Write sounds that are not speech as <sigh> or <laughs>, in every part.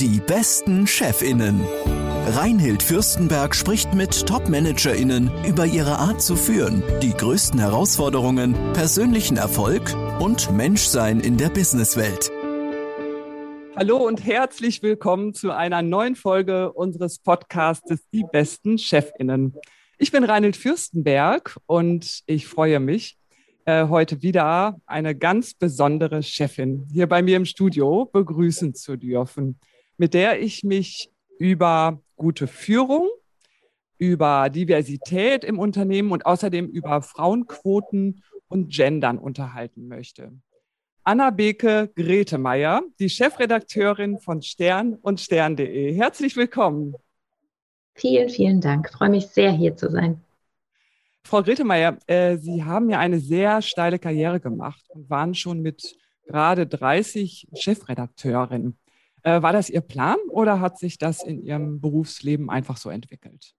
Die besten Chefinnen. Reinhild Fürstenberg spricht mit Top-ManagerInnen über ihre Art zu führen, die größten Herausforderungen, persönlichen Erfolg und Menschsein in der Businesswelt. Hallo und herzlich willkommen zu einer neuen Folge unseres Podcastes Die besten Chefinnen. Ich bin Reinhild Fürstenberg und ich freue mich, äh, heute wieder eine ganz besondere Chefin hier bei mir im Studio begrüßen zu dürfen mit der ich mich über gute Führung, über Diversität im Unternehmen und außerdem über Frauenquoten und Gendern unterhalten möchte. Anna Beke Gretemeyer, die Chefredakteurin von Stern und Stern.de. Herzlich willkommen. Vielen, vielen Dank. Ich freue mich sehr, hier zu sein. Frau Gretemeyer, äh, Sie haben ja eine sehr steile Karriere gemacht und waren schon mit gerade 30 Chefredakteurin. Äh, war das Ihr Plan oder hat sich das in Ihrem Berufsleben einfach so entwickelt?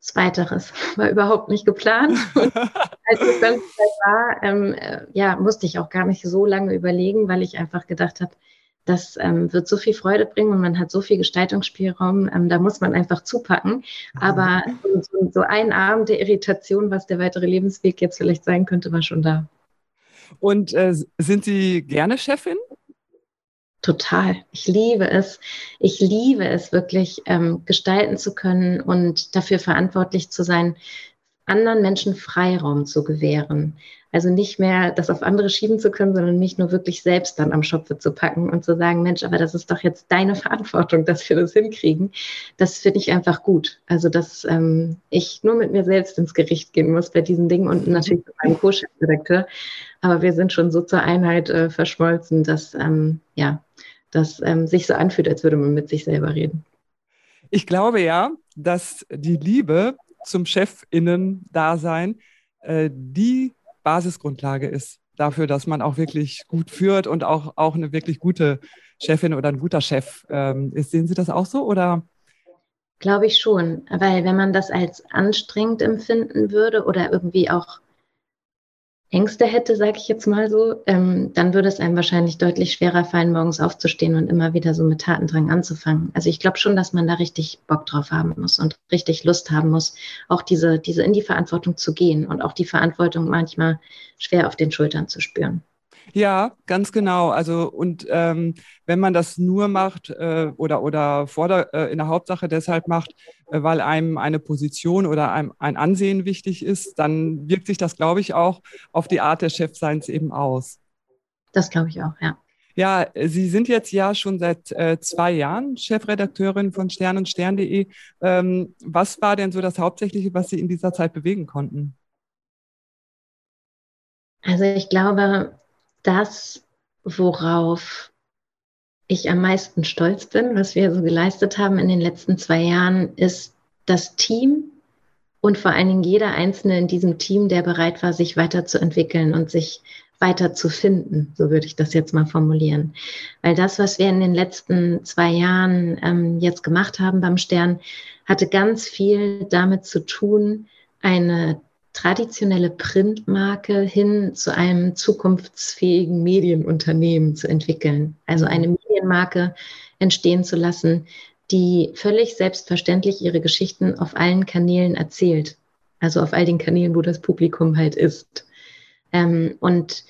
Zweiteres <laughs> war überhaupt nicht geplant. <laughs> Und als es dann war, ähm, äh, ja, musste ich auch gar nicht so lange überlegen, weil ich einfach gedacht habe, das ähm, wird so viel Freude bringen und man hat so viel Gestaltungsspielraum, ähm, da muss man einfach zupacken. Aber so, so, ein Abend der Irritation, was der weitere Lebensweg jetzt vielleicht sein könnte, war schon da. Und äh, sind Sie gerne Chefin? Total. Ich liebe es. Ich liebe es wirklich, ähm, gestalten zu können und dafür verantwortlich zu sein, anderen Menschen Freiraum zu gewähren. Also nicht mehr das auf andere schieben zu können, sondern mich nur wirklich selbst dann am Schopfe zu packen und zu sagen, Mensch, aber das ist doch jetzt deine Verantwortung, dass wir das hinkriegen. Das finde ich einfach gut. Also, dass ähm, ich nur mit mir selbst ins Gericht gehen muss bei diesen Dingen und natürlich mit meinem Co-Chefredakteur. Aber wir sind schon so zur Einheit äh, verschmolzen, dass ähm, ja, das ähm, sich so anfühlt, als würde man mit sich selber reden. Ich glaube ja, dass die Liebe zum Chefinnen-Dasein äh, die Basisgrundlage ist dafür, dass man auch wirklich gut führt und auch, auch eine wirklich gute Chefin oder ein guter Chef ähm, ist. Sehen Sie das auch so oder? Glaube ich schon, weil wenn man das als anstrengend empfinden würde oder irgendwie auch Ängste hätte, sage ich jetzt mal so, ähm, dann würde es einem wahrscheinlich deutlich schwerer fallen, morgens aufzustehen und immer wieder so mit Tatendrang anzufangen. Also ich glaube schon, dass man da richtig Bock drauf haben muss und richtig Lust haben muss, auch diese, diese in die Verantwortung zu gehen und auch die Verantwortung manchmal schwer auf den Schultern zu spüren. Ja, ganz genau. Also und ähm, wenn man das nur macht äh, oder oder vor der, äh, in der Hauptsache deshalb macht, äh, weil einem eine Position oder einem ein Ansehen wichtig ist, dann wirkt sich das, glaube ich, auch auf die Art des Chefseins eben aus. Das glaube ich auch, ja. Ja, Sie sind jetzt ja schon seit äh, zwei Jahren Chefredakteurin von Stern und Stern.de. Ähm, was war denn so das Hauptsächliche, was Sie in dieser Zeit bewegen konnten? Also ich glaube, das, worauf ich am meisten stolz bin, was wir so geleistet haben in den letzten zwei Jahren, ist das Team und vor allen Dingen jeder Einzelne in diesem Team, der bereit war, sich weiterzuentwickeln und sich weiter zu finden, so würde ich das jetzt mal formulieren. Weil das, was wir in den letzten zwei Jahren ähm, jetzt gemacht haben beim Stern, hatte ganz viel damit zu tun, eine traditionelle Printmarke hin zu einem zukunftsfähigen Medienunternehmen zu entwickeln. Also mhm. eine Medienmarke entstehen zu lassen, die völlig selbstverständlich ihre Geschichten auf allen Kanälen erzählt. Also auf all den Kanälen, wo das Publikum halt ist. Ähm, und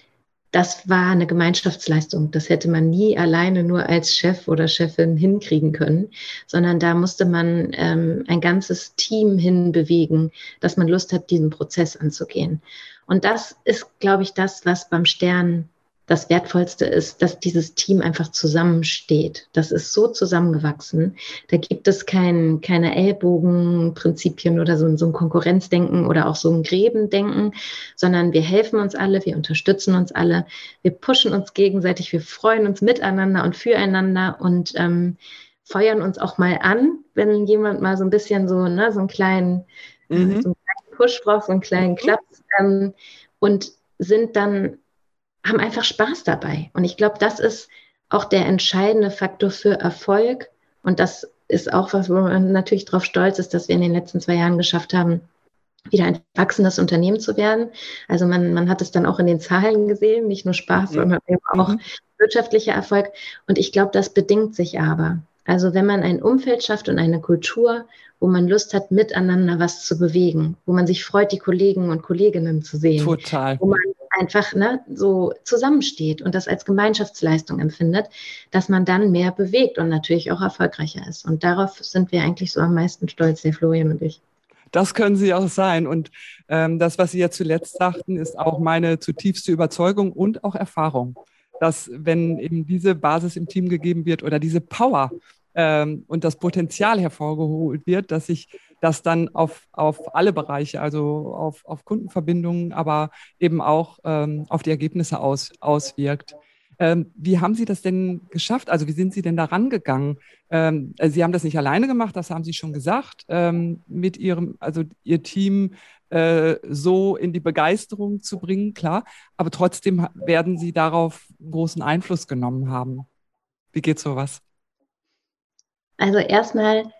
das war eine Gemeinschaftsleistung. Das hätte man nie alleine nur als Chef oder Chefin hinkriegen können, sondern da musste man ähm, ein ganzes Team hinbewegen, dass man Lust hat, diesen Prozess anzugehen. Und das ist, glaube ich, das, was beim Stern das Wertvollste ist, dass dieses Team einfach zusammensteht. Das ist so zusammengewachsen. Da gibt es kein, keine Ellbogenprinzipien oder so, so ein Konkurrenzdenken oder auch so ein Gräbendenken, sondern wir helfen uns alle, wir unterstützen uns alle, wir pushen uns gegenseitig, wir freuen uns miteinander und füreinander und ähm, feuern uns auch mal an, wenn jemand mal so ein bisschen so, ne, so einen kleinen, mhm. so einen kleinen Push braucht, so einen kleinen mhm. Klaps ähm, und sind dann haben einfach Spaß dabei. Und ich glaube, das ist auch der entscheidende Faktor für Erfolg. Und das ist auch was, wo man natürlich darauf stolz ist, dass wir in den letzten zwei Jahren geschafft haben, wieder ein wachsendes Unternehmen zu werden. Also man, man hat es dann auch in den Zahlen gesehen, nicht nur Spaß, mhm. sondern eben auch mhm. wirtschaftlicher Erfolg. Und ich glaube, das bedingt sich aber. Also wenn man ein Umfeld schafft und eine Kultur, wo man Lust hat, miteinander was zu bewegen, wo man sich freut, die Kollegen und Kolleginnen zu sehen. Total. Wo man einfach ne, so zusammensteht und das als Gemeinschaftsleistung empfindet, dass man dann mehr bewegt und natürlich auch erfolgreicher ist. Und darauf sind wir eigentlich so am meisten stolz, der Florian und ich. Das können Sie auch sein. Und ähm, das, was Sie ja zuletzt sagten, ist auch meine zutiefste Überzeugung und auch Erfahrung, dass wenn eben diese Basis im Team gegeben wird oder diese Power ähm, und das Potenzial hervorgeholt wird, dass sich das dann auf, auf alle Bereiche, also auf, auf Kundenverbindungen, aber eben auch ähm, auf die Ergebnisse aus, auswirkt. Ähm, wie haben Sie das denn geschafft? Also wie sind Sie denn da rangegangen? Ähm, also Sie haben das nicht alleine gemacht, das haben Sie schon gesagt, ähm, mit Ihrem, also Ihr Team äh, so in die Begeisterung zu bringen, klar. Aber trotzdem werden Sie darauf großen Einfluss genommen haben. Wie geht sowas? Also erstmal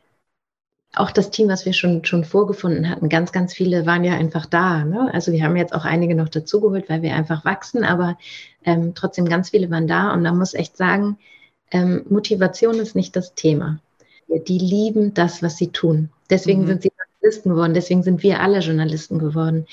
auch das Team, was wir schon, schon vorgefunden hatten, ganz, ganz viele waren ja einfach da. Ne? Also wir haben jetzt auch einige noch dazugeholt, weil wir einfach wachsen, aber ähm, trotzdem ganz viele waren da und man muss echt sagen, ähm, Motivation ist nicht das Thema. Die lieben das, was sie tun. Deswegen mhm. sind sie Journalisten geworden, deswegen sind wir alle Journalisten geworden.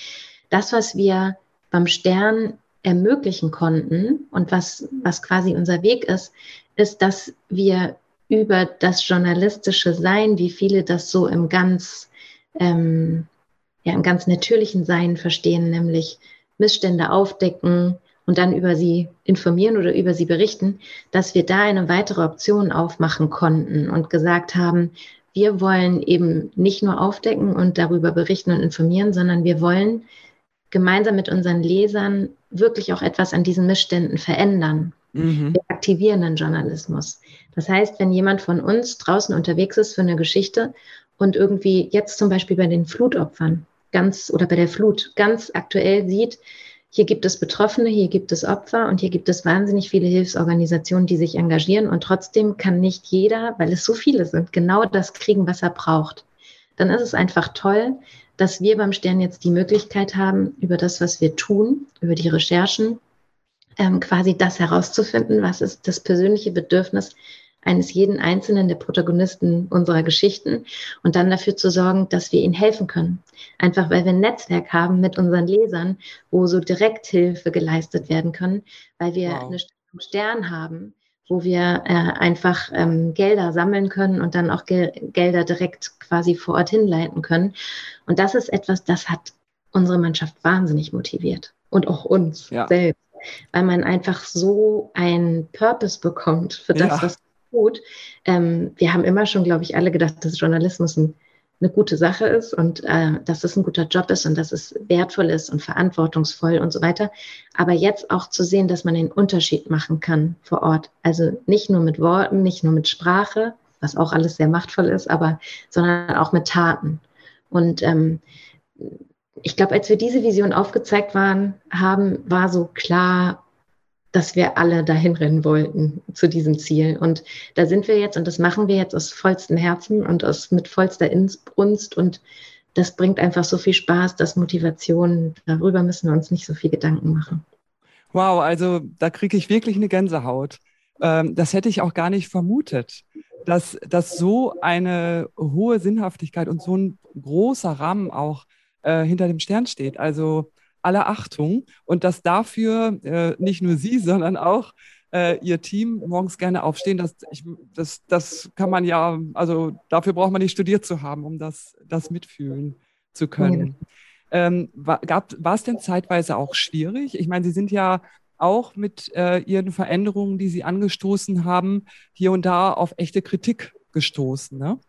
Das, was wir beim Stern ermöglichen konnten und was, was quasi unser Weg ist, ist, dass wir über das journalistische Sein, wie viele das so im ganz, ähm, ja, im ganz natürlichen Sein verstehen, nämlich Missstände aufdecken und dann über sie informieren oder über sie berichten, dass wir da eine weitere Option aufmachen konnten und gesagt haben, wir wollen eben nicht nur aufdecken und darüber berichten und informieren, sondern wir wollen gemeinsam mit unseren Lesern wirklich auch etwas an diesen Missständen verändern. Mhm. Wir aktivieren den Journalismus. Das heißt, wenn jemand von uns draußen unterwegs ist für eine Geschichte und irgendwie jetzt zum Beispiel bei den Flutopfern ganz oder bei der Flut ganz aktuell sieht, hier gibt es Betroffene, hier gibt es Opfer und hier gibt es wahnsinnig viele Hilfsorganisationen, die sich engagieren und trotzdem kann nicht jeder, weil es so viele sind, genau das kriegen, was er braucht. Dann ist es einfach toll, dass wir beim Stern jetzt die Möglichkeit haben, über das, was wir tun, über die Recherchen, ähm, quasi das herauszufinden, was ist das persönliche Bedürfnis eines jeden einzelnen der Protagonisten unserer Geschichten und dann dafür zu sorgen, dass wir ihnen helfen können. Einfach weil wir ein Netzwerk haben mit unseren Lesern, wo so direkt Hilfe geleistet werden können, weil wir wow. eine Stern haben, wo wir äh, einfach ähm, Gelder sammeln können und dann auch Gel Gelder direkt quasi vor Ort hinleiten können. Und das ist etwas, das hat unsere Mannschaft wahnsinnig motiviert und auch uns ja. selbst, weil man einfach so einen Purpose bekommt für das, ja. was gut. Ähm, wir haben immer schon, glaube ich, alle gedacht, dass Journalismus ein, eine gute Sache ist und äh, dass es ein guter Job ist und dass es wertvoll ist und verantwortungsvoll und so weiter. Aber jetzt auch zu sehen, dass man einen Unterschied machen kann vor Ort. Also nicht nur mit Worten, nicht nur mit Sprache, was auch alles sehr machtvoll ist, aber sondern auch mit Taten. Und ähm, ich glaube, als wir diese Vision aufgezeigt waren, haben, war so klar, dass wir alle dahin rennen wollten zu diesem Ziel. Und da sind wir jetzt und das machen wir jetzt aus vollstem Herzen und aus mit vollster Inbrunst und das bringt einfach so viel Spaß, dass Motivation, darüber müssen wir uns nicht so viel Gedanken machen. Wow, also da kriege ich wirklich eine Gänsehaut. Ähm, das hätte ich auch gar nicht vermutet, dass, dass so eine hohe Sinnhaftigkeit und so ein großer Rahmen auch äh, hinter dem Stern steht. Also aller Achtung und dass dafür äh, nicht nur Sie, sondern auch äh, Ihr Team morgens gerne aufstehen. Das, ich, das, das kann man ja, also dafür braucht man nicht studiert zu haben, um das, das mitfühlen zu können. Ja. Ähm, war, gab, war es denn zeitweise auch schwierig? Ich meine, Sie sind ja auch mit äh, Ihren Veränderungen, die Sie angestoßen haben, hier und da auf echte Kritik gestoßen. Ne?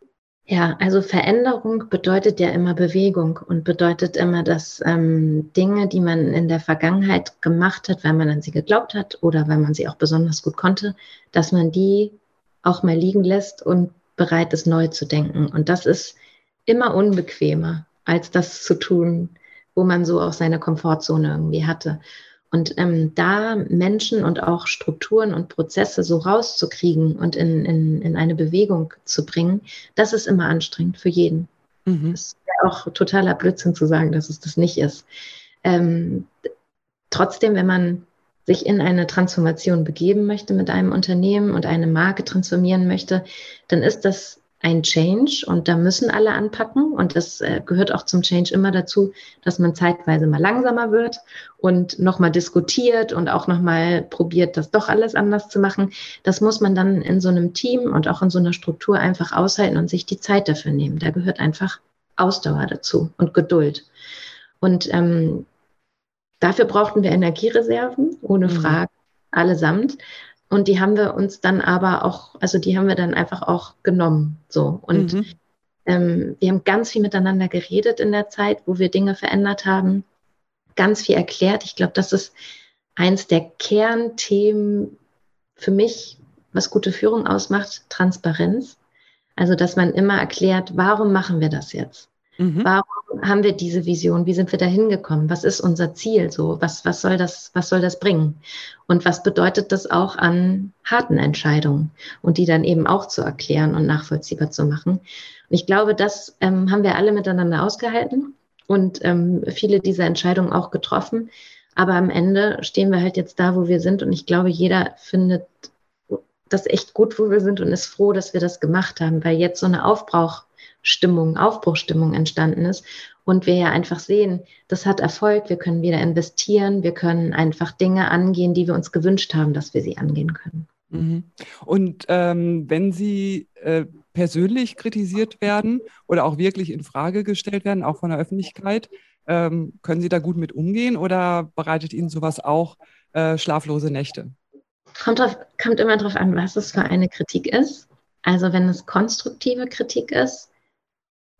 Ja, also Veränderung bedeutet ja immer Bewegung und bedeutet immer, dass ähm, Dinge, die man in der Vergangenheit gemacht hat, weil man an sie geglaubt hat oder weil man sie auch besonders gut konnte, dass man die auch mal liegen lässt und bereit ist, neu zu denken. Und das ist immer unbequemer, als das zu tun, wo man so auch seine Komfortzone irgendwie hatte. Und ähm, da Menschen und auch Strukturen und Prozesse so rauszukriegen und in, in, in eine Bewegung zu bringen, das ist immer anstrengend für jeden. Mhm. Das ja auch totaler Blödsinn zu sagen, dass es das nicht ist. Ähm, trotzdem, wenn man sich in eine Transformation begeben möchte mit einem Unternehmen und eine Marke transformieren möchte, dann ist das ein Change und da müssen alle anpacken und das äh, gehört auch zum Change immer dazu, dass man zeitweise mal langsamer wird und nochmal diskutiert und auch nochmal probiert, das doch alles anders zu machen. Das muss man dann in so einem Team und auch in so einer Struktur einfach aushalten und sich die Zeit dafür nehmen. Da gehört einfach Ausdauer dazu und Geduld. Und ähm, dafür brauchten wir Energiereserven, ohne mhm. Frage, allesamt. Und die haben wir uns dann aber auch, also die haben wir dann einfach auch genommen. So. Und mhm. ähm, wir haben ganz viel miteinander geredet in der Zeit, wo wir Dinge verändert haben, ganz viel erklärt. Ich glaube, das ist eins der Kernthemen für mich, was gute Führung ausmacht, Transparenz. Also, dass man immer erklärt, warum machen wir das jetzt? Mhm. Warum haben wir diese Vision? Wie sind wir da hingekommen? Was ist unser Ziel? So, was, was soll das, was soll das bringen? Und was bedeutet das auch an harten Entscheidungen? Und die dann eben auch zu erklären und nachvollziehbar zu machen. Und ich glaube, das ähm, haben wir alle miteinander ausgehalten und ähm, viele dieser Entscheidungen auch getroffen. Aber am Ende stehen wir halt jetzt da, wo wir sind. Und ich glaube, jeder findet das echt gut, wo wir sind und ist froh, dass wir das gemacht haben, weil jetzt so eine Aufbrauch Stimmung, Aufbruchstimmung entstanden ist. Und wir ja einfach sehen, das hat Erfolg, wir können wieder investieren, wir können einfach Dinge angehen, die wir uns gewünscht haben, dass wir sie angehen können. Mhm. Und ähm, wenn Sie äh, persönlich kritisiert werden oder auch wirklich in Frage gestellt werden, auch von der Öffentlichkeit, ähm, können Sie da gut mit umgehen oder bereitet Ihnen sowas auch äh, schlaflose Nächte? Kommt, drauf, kommt immer darauf an, was es für eine Kritik ist. Also wenn es konstruktive Kritik ist,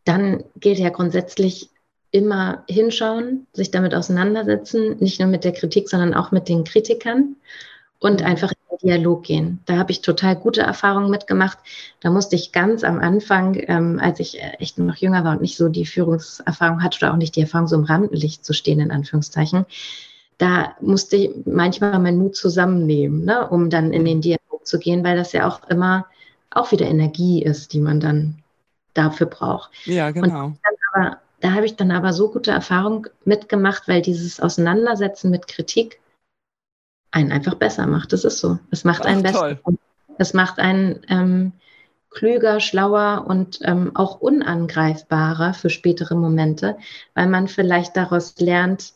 dann gilt ja grundsätzlich immer hinschauen, sich damit auseinandersetzen, nicht nur mit der Kritik, sondern auch mit den Kritikern und mhm. einfach in den Dialog gehen. Da habe ich total gute Erfahrungen mitgemacht. Da musste ich ganz am Anfang, ähm, als ich äh, echt noch jünger war und nicht so die Führungserfahrung hatte oder auch nicht die Erfahrung, so im Rampenlicht zu stehen, in Anführungszeichen, da musste ich manchmal meinen Mut zusammennehmen, ne, um dann in den Dialog zu gehen, weil das ja auch immer auch wieder Energie ist, die man dann dafür braucht. Ja, genau. Aber, da habe ich dann aber so gute Erfahrungen mitgemacht, weil dieses Auseinandersetzen mit Kritik einen einfach besser macht. Das ist so. Es macht einen Ach, besser. Es macht einen ähm, klüger, schlauer und ähm, auch unangreifbarer für spätere Momente, weil man vielleicht daraus lernt,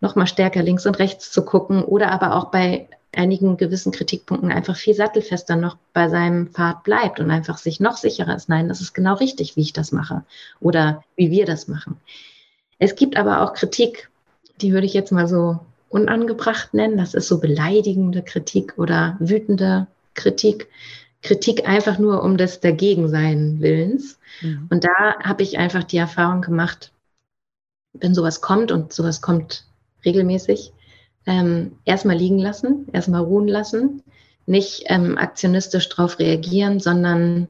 nochmal stärker links und rechts zu gucken oder aber auch bei einigen gewissen Kritikpunkten einfach viel sattelfester noch bei seinem Pfad bleibt und einfach sich noch sicherer ist. Nein, das ist genau richtig, wie ich das mache oder wie wir das machen. Es gibt aber auch Kritik, die würde ich jetzt mal so unangebracht nennen. Das ist so beleidigende Kritik oder wütende Kritik. Kritik einfach nur um des Dagegensein Willens. Mhm. Und da habe ich einfach die Erfahrung gemacht, wenn sowas kommt und sowas kommt regelmäßig, ähm, erstmal liegen lassen, erstmal ruhen lassen, nicht ähm, aktionistisch darauf reagieren, sondern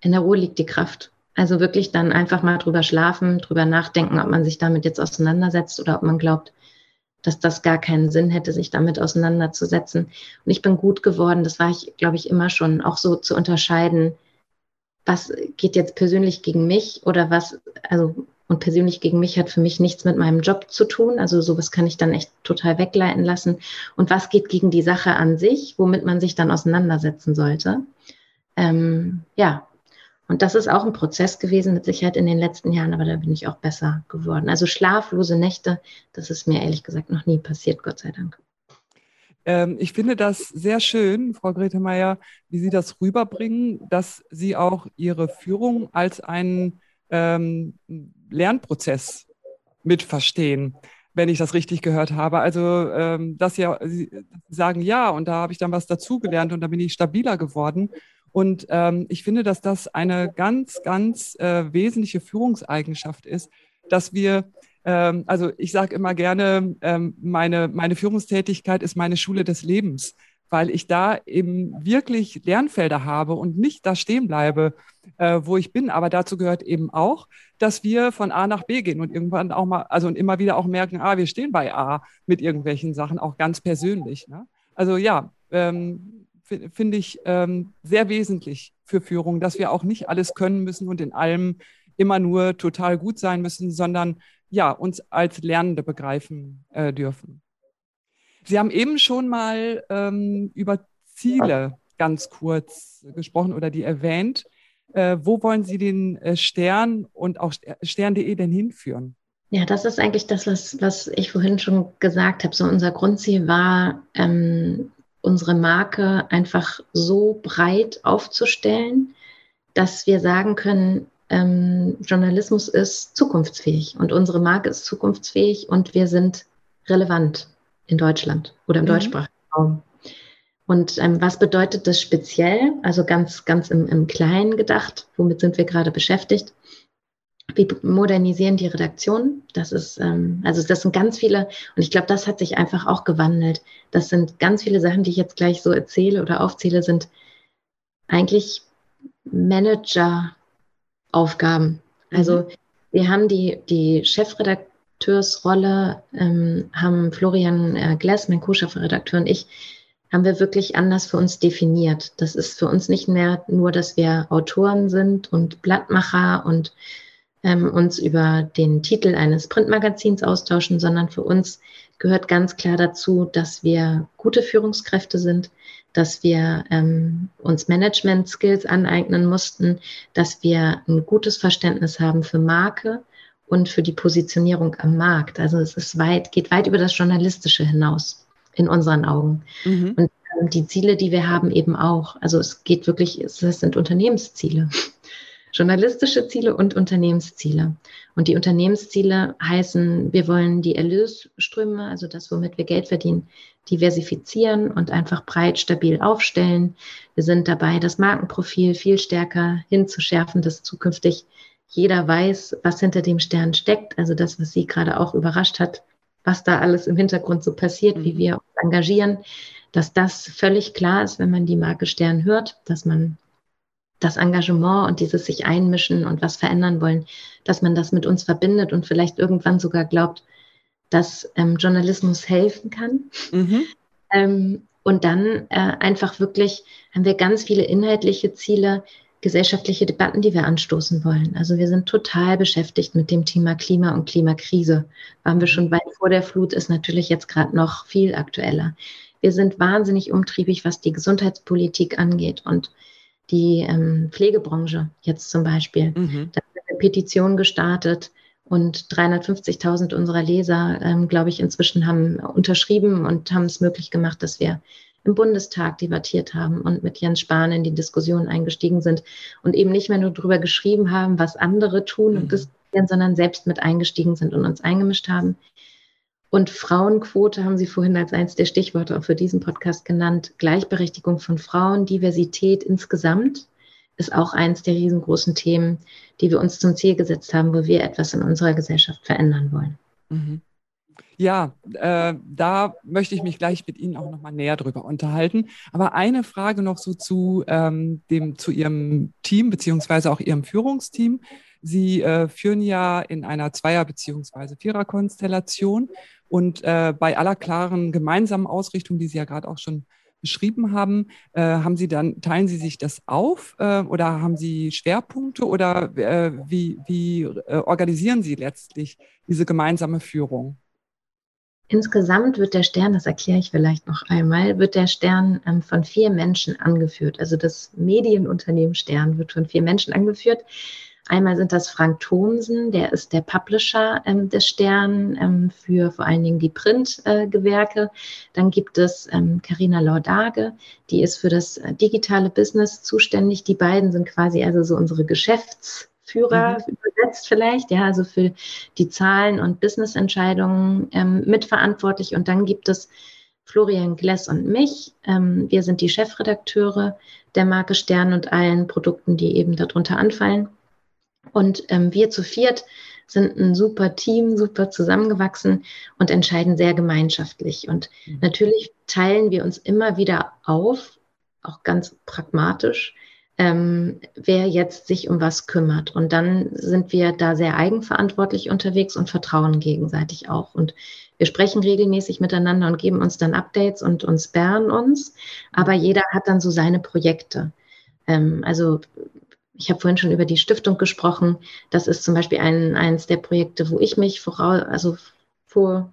in der Ruhe liegt die Kraft. Also wirklich dann einfach mal drüber schlafen, drüber nachdenken, ob man sich damit jetzt auseinandersetzt oder ob man glaubt, dass das gar keinen Sinn hätte, sich damit auseinanderzusetzen. Und ich bin gut geworden, das war ich, glaube ich, immer schon, auch so zu unterscheiden, was geht jetzt persönlich gegen mich oder was, also und persönlich gegen mich hat für mich nichts mit meinem Job zu tun. Also sowas kann ich dann echt total wegleiten lassen. Und was geht gegen die Sache an sich, womit man sich dann auseinandersetzen sollte. Ähm, ja, und das ist auch ein Prozess gewesen, mit Sicherheit in den letzten Jahren, aber da bin ich auch besser geworden. Also schlaflose Nächte, das ist mir ehrlich gesagt noch nie passiert, Gott sei Dank. Ähm, ich finde das sehr schön, Frau Grete Meier, wie Sie das rüberbringen, dass Sie auch Ihre Führung als einen ähm, Lernprozess mitverstehen, wenn ich das richtig gehört habe. Also, ähm, dass ja, Sie sagen ja, und da habe ich dann was dazugelernt und da bin ich stabiler geworden. Und ähm, ich finde, dass das eine ganz, ganz äh, wesentliche Führungseigenschaft ist, dass wir ähm, also ich sage immer gerne, ähm, meine, meine Führungstätigkeit ist meine Schule des Lebens weil ich da eben wirklich Lernfelder habe und nicht da stehen bleibe, äh, wo ich bin. Aber dazu gehört eben auch, dass wir von A nach B gehen und irgendwann auch mal, also und immer wieder auch merken, ah, wir stehen bei A mit irgendwelchen Sachen, auch ganz persönlich. Ne? Also ja, ähm, finde ich ähm, sehr wesentlich für Führung, dass wir auch nicht alles können müssen und in allem immer nur total gut sein müssen, sondern ja, uns als Lernende begreifen äh, dürfen. Sie haben eben schon mal ähm, über Ziele ganz kurz gesprochen oder die erwähnt. Äh, wo wollen Sie den äh, Stern und auch stern.de denn hinführen? Ja, das ist eigentlich das, was, was ich vorhin schon gesagt habe. So unser Grundziel war, ähm, unsere Marke einfach so breit aufzustellen, dass wir sagen können, ähm, Journalismus ist zukunftsfähig und unsere Marke ist zukunftsfähig und wir sind relevant in Deutschland oder im mhm. deutschsprachigen Raum. Und ähm, was bedeutet das speziell? Also ganz, ganz im, im Kleinen gedacht, womit sind wir gerade beschäftigt? Wir modernisieren die Redaktion. Das ist, ähm, also das sind ganz viele, und ich glaube, das hat sich einfach auch gewandelt. Das sind ganz viele Sachen, die ich jetzt gleich so erzähle oder aufzähle, sind eigentlich Manager-Aufgaben. Also mhm. wir haben die, die Chefredakteursrolle, ähm, haben Florian äh, Gless, mein Co-Chefredakteur und ich, haben wir wirklich anders für uns definiert. Das ist für uns nicht mehr nur, dass wir Autoren sind und Blattmacher und ähm, uns über den Titel eines Printmagazins austauschen, sondern für uns gehört ganz klar dazu, dass wir gute Führungskräfte sind, dass wir ähm, uns Management-Skills aneignen mussten, dass wir ein gutes Verständnis haben für Marke und für die Positionierung am Markt. Also es ist weit, geht weit über das Journalistische hinaus in unseren Augen. Mhm. Und ähm, die Ziele, die wir haben, eben auch. Also es geht wirklich, es sind Unternehmensziele journalistische Ziele und Unternehmensziele. Und die Unternehmensziele heißen, wir wollen die Erlösströme, also das, womit wir Geld verdienen, diversifizieren und einfach breit stabil aufstellen. Wir sind dabei, das Markenprofil viel stärker hinzuschärfen, dass zukünftig jeder weiß, was hinter dem Stern steckt. Also das, was Sie gerade auch überrascht hat, was da alles im Hintergrund so passiert, wie mhm. wir uns engagieren, dass das völlig klar ist, wenn man die Marke Stern hört, dass man das Engagement und dieses sich einmischen und was verändern wollen, dass man das mit uns verbindet und vielleicht irgendwann sogar glaubt, dass ähm, Journalismus helfen kann. Mhm. Ähm, und dann äh, einfach wirklich haben wir ganz viele inhaltliche Ziele, gesellschaftliche Debatten, die wir anstoßen wollen. Also wir sind total beschäftigt mit dem Thema Klima und Klimakrise. Waren wir schon weit vor der Flut, ist natürlich jetzt gerade noch viel aktueller. Wir sind wahnsinnig umtriebig, was die Gesundheitspolitik angeht und die ähm, Pflegebranche jetzt zum Beispiel. Mhm. Da haben wir eine Petition gestartet und 350.000 unserer Leser, ähm, glaube ich, inzwischen haben unterschrieben und haben es möglich gemacht, dass wir im Bundestag debattiert haben und mit Jens Spahn in die Diskussion eingestiegen sind und eben nicht mehr nur darüber geschrieben haben, was andere tun mhm. und diskutieren, sondern selbst mit eingestiegen sind und uns eingemischt haben. Und Frauenquote haben Sie vorhin als eines der Stichworte auch für diesen Podcast genannt. Gleichberechtigung von Frauen, Diversität insgesamt ist auch eines der riesengroßen Themen, die wir uns zum Ziel gesetzt haben, wo wir etwas in unserer Gesellschaft verändern wollen. Mhm. Ja, äh, da möchte ich mich gleich mit Ihnen auch noch mal näher drüber unterhalten. Aber eine Frage noch so zu, ähm, dem, zu Ihrem Team beziehungsweise auch Ihrem Führungsteam. Sie äh, führen ja in einer Zweier- beziehungsweise Vierer-Konstellation und äh, bei aller klaren gemeinsamen Ausrichtung, die Sie ja gerade auch schon beschrieben haben, äh, haben Sie dann, teilen Sie sich das auf äh, oder haben Sie Schwerpunkte oder äh, wie, wie äh, organisieren Sie letztlich diese gemeinsame Führung? Insgesamt wird der Stern, das erkläre ich vielleicht noch einmal, wird der Stern ähm, von vier Menschen angeführt. Also das Medienunternehmen Stern wird von vier Menschen angeführt. Einmal sind das Frank Thomsen, der ist der Publisher ähm, des Stern ähm, für vor allen Dingen die Printgewerke. Äh, Dann gibt es Karina ähm, Laudage, die ist für das äh, digitale Business zuständig. Die beiden sind quasi also so unsere Geschäftsführer mhm. übersetzt vielleicht, ja, also für die Zahlen und Businessentscheidungen ähm, mitverantwortlich. Und dann gibt es Florian Gless und mich. Ähm, wir sind die Chefredakteure der Marke Stern und allen Produkten, die eben darunter anfallen. Und ähm, wir zu viert sind ein super Team, super zusammengewachsen und entscheiden sehr gemeinschaftlich. Und mhm. natürlich teilen wir uns immer wieder auf, auch ganz pragmatisch, ähm, wer jetzt sich um was kümmert. Und dann sind wir da sehr eigenverantwortlich unterwegs und vertrauen gegenseitig auch. Und wir sprechen regelmäßig miteinander und geben uns dann Updates und uns sperren uns. Aber jeder hat dann so seine Projekte. Ähm, also ich habe vorhin schon über die Stiftung gesprochen. Das ist zum Beispiel ein, eines der Projekte, wo ich mich voraus, also vor,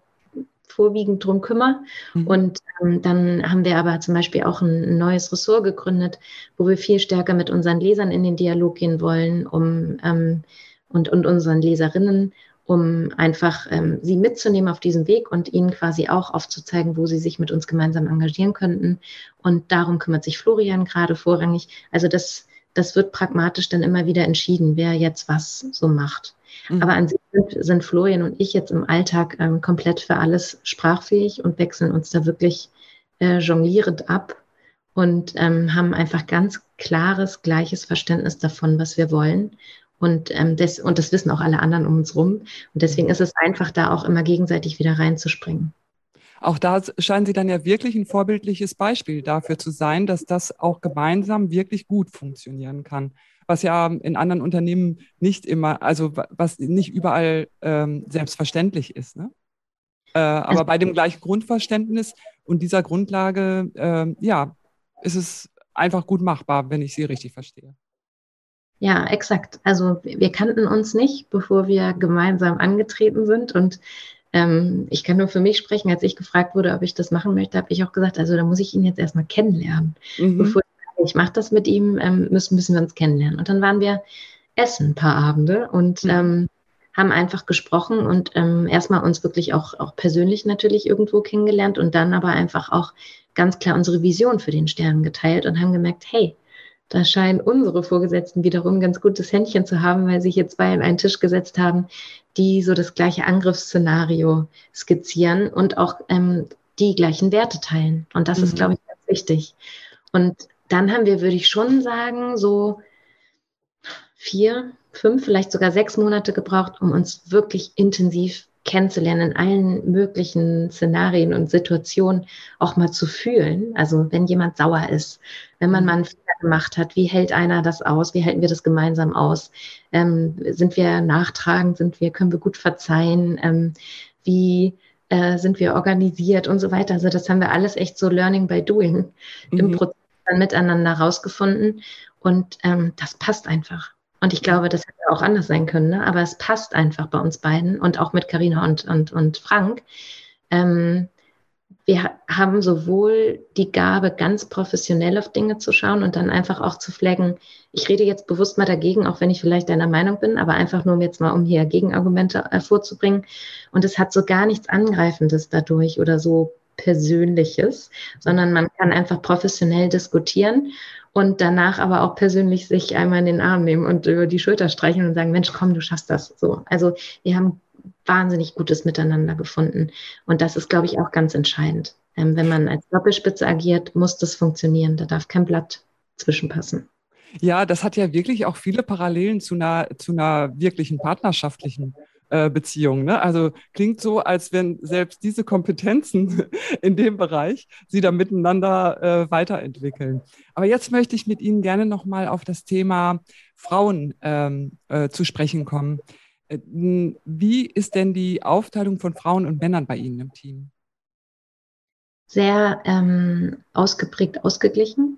vorwiegend drum kümmere. Mhm. Und ähm, dann haben wir aber zum Beispiel auch ein, neues Ressort gegründet, wo wir viel stärker mit unseren Lesern in den Dialog gehen wollen, um ähm, und, und unseren Leserinnen, um einfach ähm, sie mitzunehmen auf diesem Weg und ihnen quasi auch aufzuzeigen, wo sie sich mit uns gemeinsam engagieren könnten. Und darum kümmert sich Florian gerade vorrangig. Also das, das wird pragmatisch dann immer wieder entschieden, wer jetzt was so macht. Mhm. Aber an sich sind, sind, Florian und ich jetzt im Alltag ähm, komplett für alles sprachfähig und wechseln uns da wirklich äh, jonglierend ab und ähm, haben einfach ganz klares, gleiches Verständnis davon, was wir wollen. Und, ähm, das, und das wissen auch alle anderen um uns rum. Und deswegen ist es einfach, da auch immer gegenseitig wieder reinzuspringen. Auch da scheinen Sie dann ja wirklich ein vorbildliches Beispiel dafür zu sein, dass das auch gemeinsam wirklich gut funktionieren kann. Was ja in anderen Unternehmen nicht immer, also was nicht überall ähm, selbstverständlich ist. Ne? Äh, aber bei dem gleichen Grundverständnis und dieser Grundlage, äh, ja, ist es einfach gut machbar, wenn ich Sie richtig verstehe. Ja, exakt. Also wir kannten uns nicht, bevor wir gemeinsam angetreten sind. Und ähm, ich kann nur für mich sprechen, als ich gefragt wurde, ob ich das machen möchte, habe ich auch gesagt, also da muss ich ihn jetzt erstmal kennenlernen. Mhm. Bevor ich mache das mit ihm, ähm, müssen, müssen wir uns kennenlernen. Und dann waren wir essen ein paar Abende und mhm. ähm, haben einfach gesprochen und ähm, erstmal uns wirklich auch, auch persönlich natürlich irgendwo kennengelernt und dann aber einfach auch ganz klar unsere Vision für den Stern geteilt und haben gemerkt, hey, da scheinen unsere Vorgesetzten wiederum ganz gutes Händchen zu haben, weil sich hier zwei an einen Tisch gesetzt haben, die so das gleiche Angriffsszenario skizzieren und auch ähm, die gleichen Werte teilen. Und das mhm. ist, glaube ich, ganz wichtig. Und dann haben wir, würde ich schon sagen, so vier, fünf, vielleicht sogar sechs Monate gebraucht, um uns wirklich intensiv kennenzulernen, in allen möglichen Szenarien und Situationen auch mal zu fühlen. Also wenn jemand sauer ist, wenn man mhm. mal einen Fehler gemacht hat, wie hält einer das aus? Wie halten wir das gemeinsam aus? Ähm, sind wir nachtragend? Sind wir, können wir gut verzeihen? Ähm, wie äh, sind wir organisiert und so weiter? Also das haben wir alles echt so Learning by Doing mhm. im Prozess dann miteinander rausgefunden. Und ähm, das passt einfach. Und ich glaube, das hätte auch anders sein können, ne? aber es passt einfach bei uns beiden und auch mit Karina und, und, und Frank. Ähm, wir haben sowohl die Gabe, ganz professionell auf Dinge zu schauen und dann einfach auch zu flaggen. Ich rede jetzt bewusst mal dagegen, auch wenn ich vielleicht deiner Meinung bin, aber einfach nur jetzt mal, um hier Gegenargumente äh, vorzubringen. Und es hat so gar nichts Angreifendes dadurch oder so Persönliches, sondern man kann einfach professionell diskutieren und danach aber auch persönlich sich einmal in den Arm nehmen und über die Schulter streichen und sagen, Mensch, komm, du schaffst das. So. Also wir haben wahnsinnig gutes Miteinander gefunden. Und das ist, glaube ich, auch ganz entscheidend. Ähm, wenn man als Doppelspitze agiert, muss das funktionieren. Da darf kein Blatt zwischenpassen. Ja, das hat ja wirklich auch viele Parallelen zu einer, zu einer wirklichen partnerschaftlichen äh. Ne? Also klingt so, als wenn selbst diese Kompetenzen <laughs> in dem Bereich sie da miteinander äh, weiterentwickeln. Aber jetzt möchte ich mit Ihnen gerne nochmal auf das Thema Frauen ähm, äh, zu sprechen kommen. Äh, wie ist denn die Aufteilung von Frauen und Männern bei Ihnen im Team? Sehr ähm, ausgeprägt, ausgeglichen.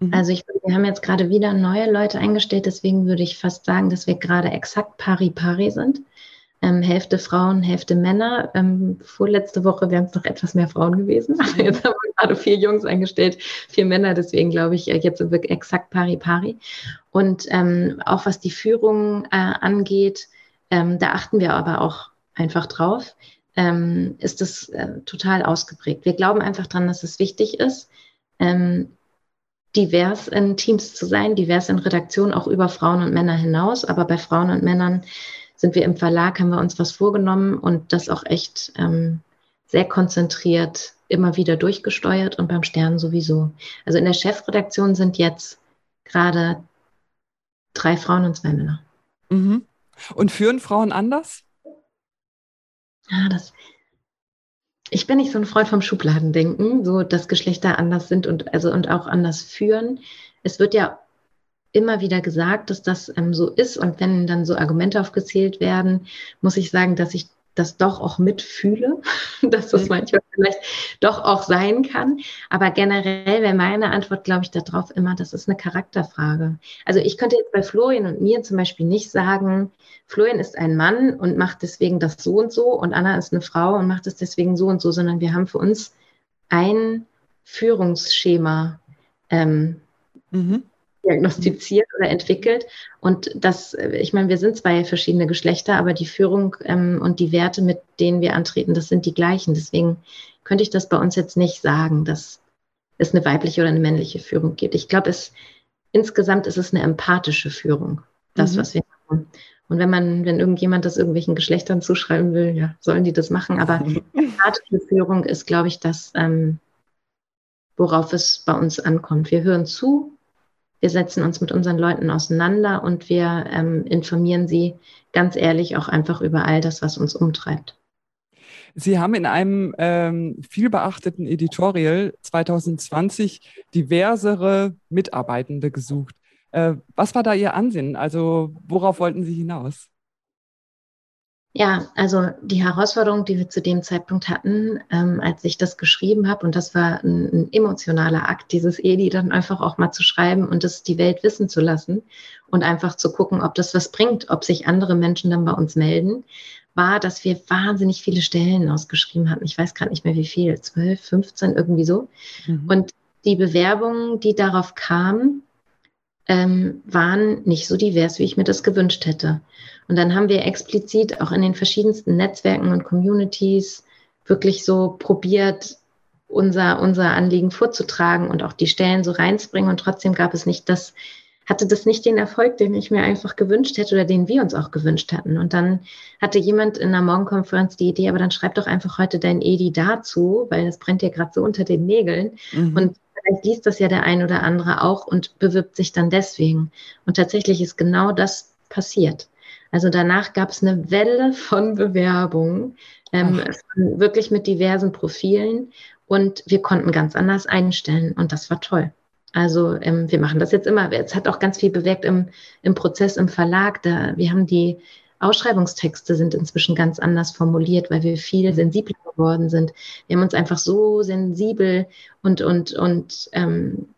Mhm. Also ich, wir haben jetzt gerade wieder neue Leute eingestellt, deswegen würde ich fast sagen, dass wir gerade exakt pari pari sind ähm, Hälfte Frauen, Hälfte Männer. Ähm, vorletzte Woche wären es noch etwas mehr Frauen gewesen, <laughs> aber jetzt haben wir gerade vier Jungs eingestellt, vier Männer, deswegen glaube ich, äh, jetzt sind wir exakt pari pari. Und ähm, auch was die Führung äh, angeht, ähm, da achten wir aber auch einfach drauf, ähm, ist das äh, total ausgeprägt. Wir glauben einfach dran, dass es wichtig ist, ähm, divers in Teams zu sein, divers in Redaktionen, auch über Frauen und Männer hinaus. Aber bei Frauen und Männern sind wir im Verlag, haben wir uns was vorgenommen und das auch echt ähm, sehr konzentriert immer wieder durchgesteuert und beim Stern sowieso. Also in der Chefredaktion sind jetzt gerade drei Frauen und zwei Männer. Mhm. Und führen Frauen anders? Ja, das. Ich bin nicht so ein Freund vom Schubladendenken, so dass Geschlechter anders sind und also und auch anders führen. Es wird ja immer wieder gesagt, dass das ähm, so ist. Und wenn dann so Argumente aufgezählt werden, muss ich sagen, dass ich das doch auch mitfühle, <laughs> dass das mhm. manchmal vielleicht doch auch sein kann. Aber generell wäre meine Antwort, glaube ich, darauf immer, das ist eine Charakterfrage. Also ich könnte jetzt bei Florian und mir zum Beispiel nicht sagen, Florian ist ein Mann und macht deswegen das so und so und Anna ist eine Frau und macht es deswegen so und so, sondern wir haben für uns ein Führungsschema ähm, mhm diagnostiziert oder entwickelt. Und das, ich meine, wir sind zwei verschiedene Geschlechter, aber die Führung ähm, und die Werte, mit denen wir antreten, das sind die gleichen. Deswegen könnte ich das bei uns jetzt nicht sagen, dass es eine weibliche oder eine männliche Führung gibt. Ich glaube, es insgesamt ist es eine empathische Führung, das, mhm. was wir machen. Und wenn man, wenn irgendjemand das irgendwelchen Geschlechtern zuschreiben will, ja, sollen die das machen. Aber <laughs> empathische Führung ist, glaube ich, das, ähm, worauf es bei uns ankommt. Wir hören zu, wir setzen uns mit unseren Leuten auseinander und wir ähm, informieren sie ganz ehrlich auch einfach über all das, was uns umtreibt. Sie haben in einem ähm, vielbeachteten Editorial 2020 diversere Mitarbeitende gesucht. Äh, was war da Ihr Ansinnen? Also worauf wollten Sie hinaus? Ja, also die Herausforderung, die wir zu dem Zeitpunkt hatten, ähm, als ich das geschrieben habe, und das war ein, ein, emotionaler Akt, dieses Edi dann einfach auch mal zu schreiben und das die Welt wissen zu lassen und einfach zu gucken, ob das was bringt, ob sich andere Menschen dann bei uns melden, war, dass wir wahnsinnig viele Stellen ausgeschrieben hatten. Ich weiß gerade nicht mehr wie viel, 12, 15, irgendwie so. Mhm. Und die Bewerbungen, die darauf kamen, ähm, waren nicht so divers, wie ich mir das gewünscht hätte. Und dann haben wir explizit auch in den verschiedensten Netzwerken und Communities wirklich so probiert, unser, unser Anliegen vorzutragen und auch die Stellen so reinzubringen. Und trotzdem gab es nicht das, hatte das nicht den Erfolg, den ich mir einfach gewünscht hätte oder den wir uns auch gewünscht hatten. Und dann hatte jemand in einer Morgenkonferenz die Idee, aber dann schreib doch einfach heute dein Edi dazu, weil das brennt dir gerade so unter den Nägeln. Mhm. Und vielleicht liest das ja der ein oder andere auch und bewirbt sich dann deswegen. Und tatsächlich ist genau das passiert. Also danach gab es eine Welle von Bewerbungen, ähm, wirklich mit diversen Profilen und wir konnten ganz anders einstellen und das war toll. Also ähm, wir machen das jetzt immer. Es hat auch ganz viel bewirkt im, im Prozess im Verlag. Da, wir haben die Ausschreibungstexte sind inzwischen ganz anders formuliert, weil wir viel sensibler geworden sind. Wir haben uns einfach so sensibel und, und, und ähm,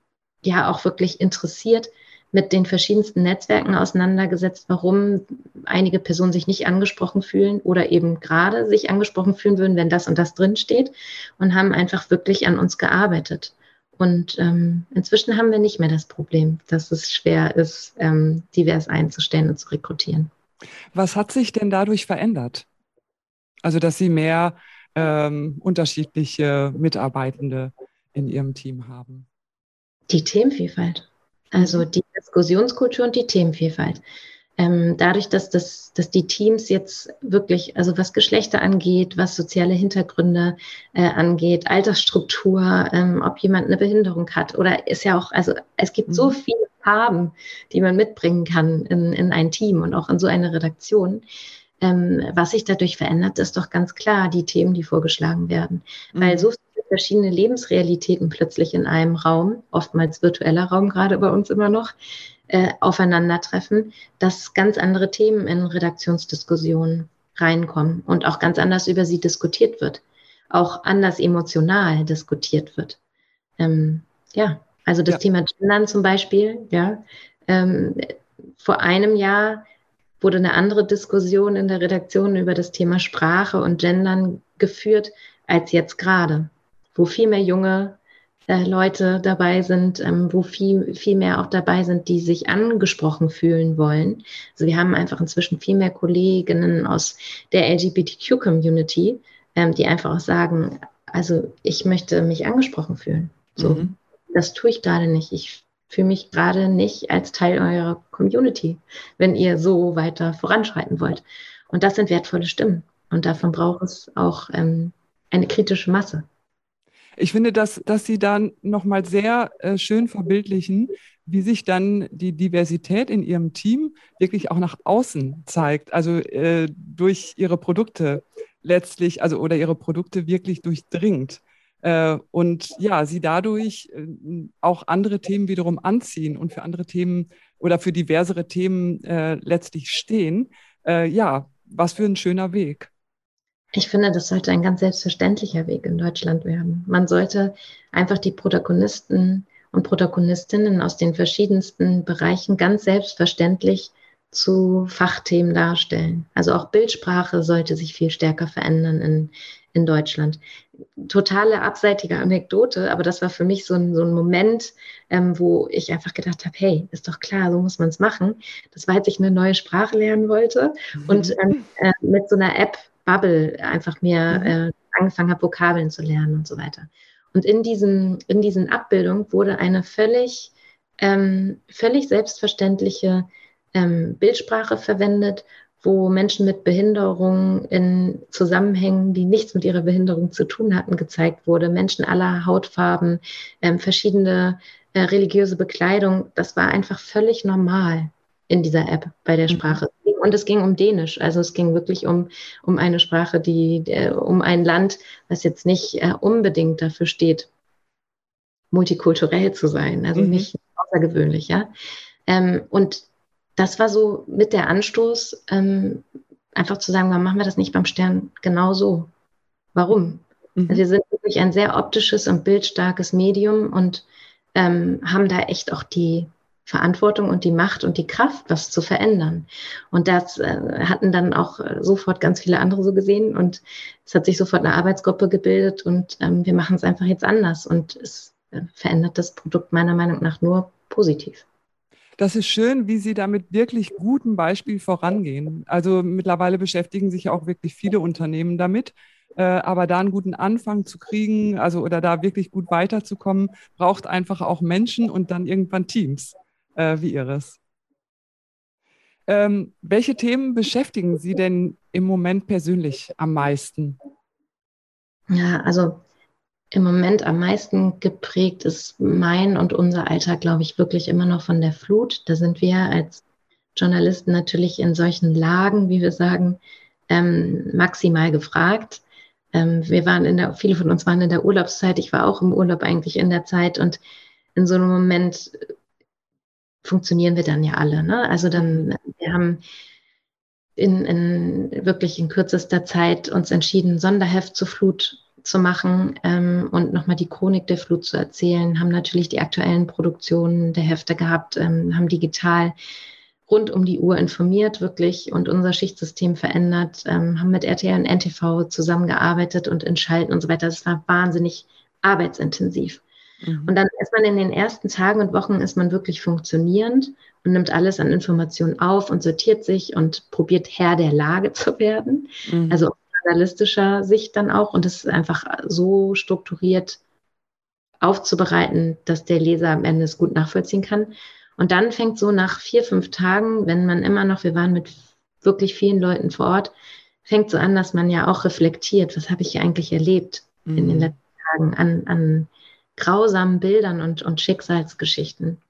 ja auch wirklich interessiert mit den verschiedensten Netzwerken auseinandergesetzt, warum einige Personen sich nicht angesprochen fühlen oder eben gerade sich angesprochen fühlen würden, wenn das und das drinsteht und haben einfach wirklich an uns gearbeitet. Und ähm, inzwischen haben wir nicht mehr das Problem, dass es schwer ist, ähm, divers einzustellen und zu rekrutieren. Was hat sich denn dadurch verändert? Also, dass Sie mehr ähm, unterschiedliche Mitarbeitende in Ihrem Team haben? Die Themenvielfalt. Also die Diskussionskultur und die Themenvielfalt. Ähm, dadurch, dass, das, dass die Teams jetzt wirklich, also was Geschlechter angeht, was soziale Hintergründe äh, angeht, Altersstruktur, ähm, ob jemand eine Behinderung hat oder ist ja auch, also es gibt mhm. so viele Farben, die man mitbringen kann in, in ein Team und auch in so eine Redaktion. Ähm, was sich dadurch verändert, ist doch ganz klar die Themen, die vorgeschlagen werden. Mhm. Weil so viele verschiedene Lebensrealitäten plötzlich in einem Raum, oftmals virtueller Raum gerade bei uns immer noch, äh, aufeinandertreffen, dass ganz andere Themen in Redaktionsdiskussionen reinkommen und auch ganz anders über sie diskutiert wird, auch anders emotional diskutiert wird. Ähm, ja, also das ja. Thema Gendern zum Beispiel, ja. Ähm, vor einem Jahr wurde eine andere Diskussion in der Redaktion über das Thema Sprache und Gendern geführt als jetzt gerade, wo viel mehr junge äh, Leute dabei sind, ähm, wo viel, viel mehr auch dabei sind, die sich angesprochen fühlen wollen. Also wir haben einfach inzwischen viel mehr Kolleginnen aus der LGBTQ-Community, ähm, die einfach auch sagen, also ich möchte mich angesprochen fühlen. So. Mhm das tue ich gerade nicht. Ich fühle mich gerade nicht als Teil eurer Community, wenn ihr so weiter voranschreiten wollt. Und das sind wertvolle Stimmen. Und davon braucht es auch ähm, eine kritische Masse. Ich finde, dass, dass Sie dann nochmal sehr äh, schön verbildlichen, wie sich dann die Diversität in Ihrem Team wirklich auch nach außen zeigt, also äh, durch Ihre Produkte letztlich, also oder Ihre Produkte wirklich durchdringt. Äh, und ja, sie dadurch äh, auch andere Themen wiederum anziehen und für andere Themen oder für diversere Themen äh, letztlich stehen. Äh, ja, was für ein schöner Weg. Ich finde, das sollte ein ganz selbstverständlicher Weg in Deutschland werden. Man sollte einfach die Protagonisten und Protagonistinnen aus den verschiedensten Bereichen ganz selbstverständlich zu Fachthemen darstellen. Also auch Bildsprache sollte sich viel stärker verändern in, in Deutschland. Totale abseitige Anekdote, aber das war für mich so ein, so ein Moment, ähm, wo ich einfach gedacht habe, hey, ist doch klar, so muss man es machen. Das war, als ich eine neue Sprache lernen wollte mhm. und ähm, äh, mit so einer App Bubble einfach mir mhm. äh, angefangen habe, Vokabeln zu lernen und so weiter. Und in, diesem, in diesen Abbildungen wurde eine völlig, ähm, völlig selbstverständliche ähm, Bildsprache verwendet, wo Menschen mit Behinderung in Zusammenhängen, die nichts mit ihrer Behinderung zu tun hatten, gezeigt wurde. Menschen aller Hautfarben, ähm, verschiedene äh, religiöse Bekleidung. Das war einfach völlig normal in dieser App bei der mhm. Sprache. Und es ging um Dänisch. Also es ging wirklich um, um eine Sprache, die, äh, um ein Land, was jetzt nicht äh, unbedingt dafür steht, multikulturell zu sein. Also mhm. nicht außergewöhnlich, ja. Ähm, und das war so mit der Anstoß, ähm, einfach zu sagen, warum machen wir das nicht beim Stern genau so? Warum? Mhm. Also wir sind wirklich ein sehr optisches und bildstarkes Medium und ähm, haben da echt auch die Verantwortung und die Macht und die Kraft, was zu verändern. Und das äh, hatten dann auch äh, sofort ganz viele andere so gesehen und es hat sich sofort eine Arbeitsgruppe gebildet und ähm, wir machen es einfach jetzt anders und es äh, verändert das Produkt meiner Meinung nach nur positiv. Das ist schön, wie Sie da mit wirklich gutem Beispiel vorangehen. Also mittlerweile beschäftigen sich auch wirklich viele Unternehmen damit. Äh, aber da einen guten Anfang zu kriegen, also oder da wirklich gut weiterzukommen, braucht einfach auch Menschen und dann irgendwann Teams äh, wie Ihres. Ähm, welche Themen beschäftigen Sie denn im Moment persönlich am meisten? Ja, also im Moment am meisten geprägt ist mein und unser Alltag, glaube ich, wirklich immer noch von der Flut. Da sind wir als Journalisten natürlich in solchen Lagen, wie wir sagen, ähm, maximal gefragt. Ähm, wir waren in der, viele von uns waren in der Urlaubszeit. Ich war auch im Urlaub eigentlich in der Zeit und in so einem Moment funktionieren wir dann ja alle. Ne? Also dann, wir haben in, in wirklich in kürzester Zeit uns entschieden, Sonderheft zur Flut zu machen ähm, und nochmal die Chronik der Flut zu erzählen, haben natürlich die aktuellen Produktionen der Hefte gehabt, ähm, haben digital rund um die Uhr informiert wirklich und unser Schichtsystem verändert, ähm, haben mit RTL und NTV zusammengearbeitet und in Schalten und so weiter. Das war wahnsinnig arbeitsintensiv. Mhm. Und dann ist man in den ersten Tagen und Wochen ist man wirklich funktionierend und nimmt alles an Informationen auf und sortiert sich und probiert Herr der Lage <laughs> zu werden. Mhm. Also journalistischer Sicht dann auch und es ist einfach so strukturiert aufzubereiten, dass der Leser am Ende es gut nachvollziehen kann. Und dann fängt so nach vier, fünf Tagen, wenn man immer noch, wir waren mit wirklich vielen Leuten vor Ort, fängt so an, dass man ja auch reflektiert, was habe ich hier eigentlich erlebt mhm. in den mhm. letzten Tagen an, an grausamen Bildern und, und Schicksalsgeschichten.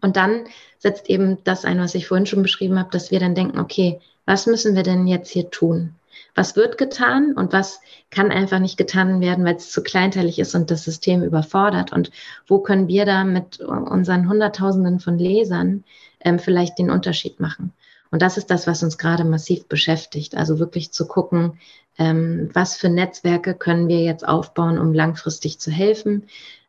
Und dann setzt eben das ein, was ich vorhin schon beschrieben habe, dass wir dann denken, okay, was müssen wir denn jetzt hier tun? was wird getan und was kann einfach nicht getan werden, weil es zu kleinteilig ist und das System überfordert. Und wo können wir da mit unseren Hunderttausenden von Lesern ähm, vielleicht den Unterschied machen? Und das ist das, was uns gerade massiv beschäftigt. Also wirklich zu gucken, ähm, was für Netzwerke können wir jetzt aufbauen, um langfristig zu helfen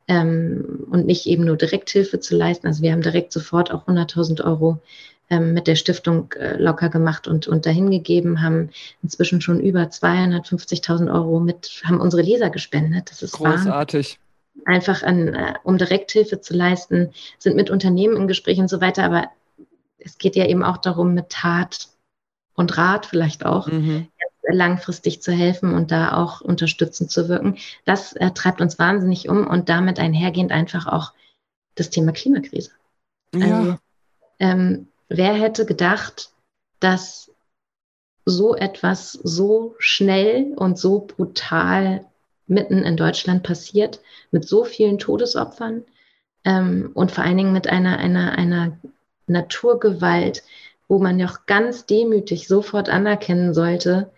ähm, und nicht eben nur Direkthilfe zu leisten. Also wir haben direkt sofort auch 100.000 Euro ähm, mit der Stiftung äh, locker gemacht und, und dahin gegeben, haben inzwischen schon über 250.000 Euro mit, haben unsere Leser gespendet. Das ist großartig. Wahr. Einfach an, äh, um Direkthilfe zu leisten, sind mit Unternehmen im Gespräch und so weiter, aber es geht ja eben auch darum, mit Tat und Rat vielleicht auch mhm. langfristig zu helfen und da auch unterstützend zu wirken. Das äh, treibt uns wahnsinnig um und damit einhergehend einfach auch das Thema Klimakrise. Ja. Also, ähm, wer hätte gedacht, dass so etwas so schnell und so brutal mitten in Deutschland passiert, mit so vielen Todesopfern ähm, und vor allen Dingen mit einer, einer, einer Naturgewalt, wo man ja auch ganz demütig sofort anerkennen sollte,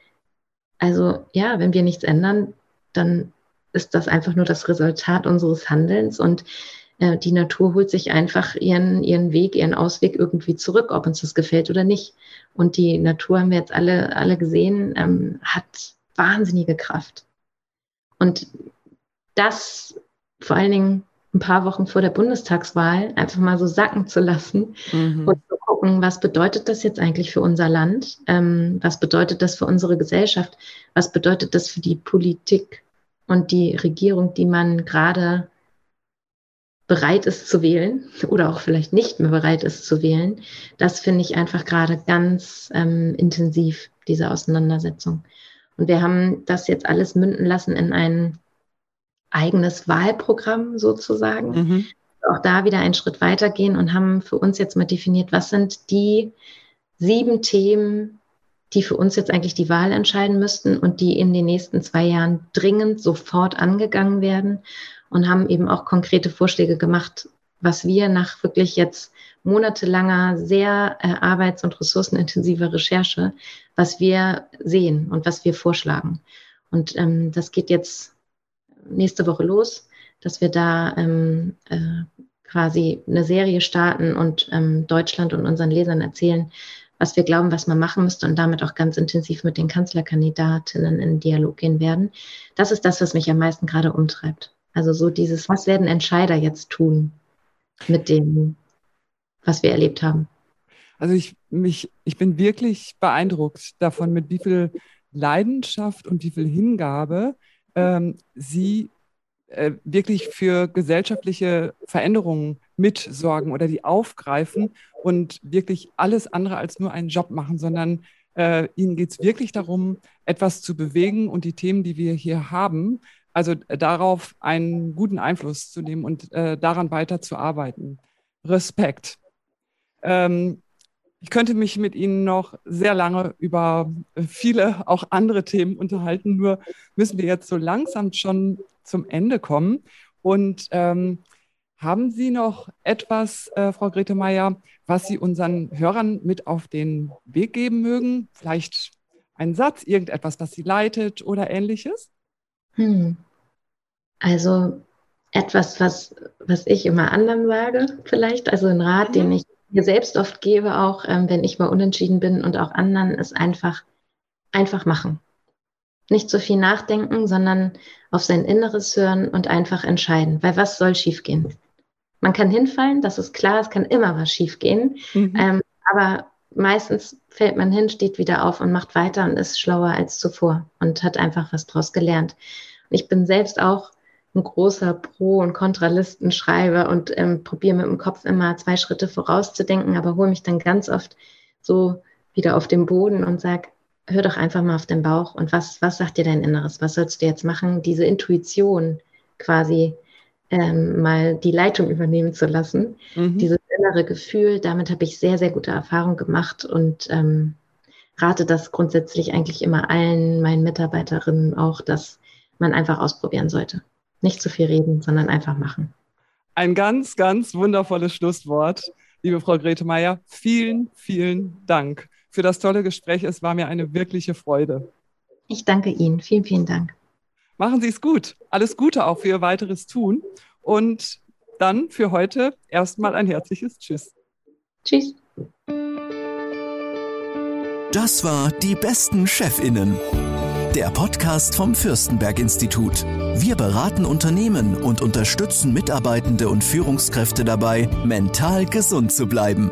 also ja, wenn wir nichts ändern, dann ist das einfach nur das Resultat unseres Handelns und äh, die Natur holt sich einfach ihren, ihren Weg, ihren Ausweg irgendwie zurück, ob uns das gefällt oder nicht. Und die Natur haben wir jetzt alle, alle gesehen, ähm, hat wahnsinnige Kraft. Und das vor allen Dingen ein paar Wochen vor der Bundestagswahl einfach mal so sacken zu lassen mhm. und zu gucken, was bedeutet das jetzt eigentlich für unser Land? Ähm, was bedeutet das für unsere Gesellschaft? Was bedeutet das für die Politik und die Regierung, die man gerade bereit ist zu wählen oder auch vielleicht nicht mehr bereit ist zu wählen? Das finde ich einfach gerade ganz ähm, intensiv, diese Auseinandersetzung. Und wir haben das jetzt alles münden lassen in ein eigenes Wahlprogramm sozusagen. Mhm. Auch da wieder einen Schritt weitergehen und haben für uns jetzt mal definiert, was sind die sieben Themen, die für uns jetzt eigentlich die Wahl entscheiden müssten und die in den nächsten zwei Jahren dringend sofort angegangen werden und haben eben auch konkrete Vorschläge gemacht, was wir nach wirklich jetzt monatelanger, sehr äh, arbeits- und ressourcenintensiver Recherche, was wir sehen und was wir vorschlagen. Und ähm, das geht jetzt nächste Woche los, dass wir da ähm, äh, quasi eine Serie starten und ähm, Deutschland und unseren Lesern erzählen, was wir glauben, was man machen müsste und damit auch ganz intensiv mit den Kanzlerkandidatinnen in Dialog gehen werden. Das ist das, was mich am meisten gerade umtreibt. Also so dieses, was werden Entscheider jetzt tun mit dem, was wir erlebt haben? Also ich, mich, ich bin wirklich beeindruckt davon, mit wie viel Leidenschaft und wie viel Hingabe ähm, Sie äh, wirklich für gesellschaftliche Veränderungen mitsorgen oder die aufgreifen und wirklich alles andere als nur einen Job machen, sondern äh, ihnen geht es wirklich darum, etwas zu bewegen und die Themen, die wir hier haben, also darauf einen guten Einfluss zu nehmen und äh, daran weiterzuarbeiten. Respekt. Ähm, ich könnte mich mit Ihnen noch sehr lange über viele auch andere Themen unterhalten, nur müssen wir jetzt so langsam schon zum Ende kommen. Und ähm, haben Sie noch etwas, äh, Frau Grete Meier, was Sie unseren Hörern mit auf den Weg geben mögen? Vielleicht einen Satz, irgendetwas, was Sie leitet oder ähnliches? Hm. Also etwas, was, was ich immer anderen sage, vielleicht, also ein Rat, mhm. den ich mir selbst oft gebe, auch ähm, wenn ich mal unentschieden bin und auch anderen, ist einfach, einfach machen. Nicht so viel nachdenken, sondern auf sein Inneres hören und einfach entscheiden. Weil was soll schiefgehen? Man kann hinfallen, das ist klar, es kann immer was schiefgehen. Mhm. Ähm, aber meistens fällt man hin, steht wieder auf und macht weiter und ist schlauer als zuvor und hat einfach was draus gelernt. ich bin selbst auch ein großer Pro- und Kontralistenschreiber und ähm, probiere mit dem Kopf immer zwei Schritte vorauszudenken, aber hole mich dann ganz oft so wieder auf den Boden und sage, hör doch einfach mal auf den Bauch und was, was sagt dir dein Inneres? Was sollst du jetzt machen? Diese Intuition quasi ähm, mal die Leitung übernehmen zu lassen. Mhm. Dieses innere Gefühl, damit habe ich sehr, sehr gute Erfahrungen gemacht und ähm, rate das grundsätzlich eigentlich immer allen meinen Mitarbeiterinnen auch, dass man einfach ausprobieren sollte. Nicht zu viel reden, sondern einfach machen. Ein ganz, ganz wundervolles Schlusswort, liebe Frau Grete Meier. Vielen, vielen Dank für das tolle Gespräch. Es war mir eine wirkliche Freude. Ich danke Ihnen. Vielen, vielen Dank. Machen Sie es gut. Alles Gute auch für Ihr weiteres Tun. Und dann für heute erstmal ein herzliches Tschüss. Tschüss. Das war die besten Chefinnen. Der Podcast vom Fürstenberg Institut. Wir beraten Unternehmen und unterstützen Mitarbeitende und Führungskräfte dabei, mental gesund zu bleiben.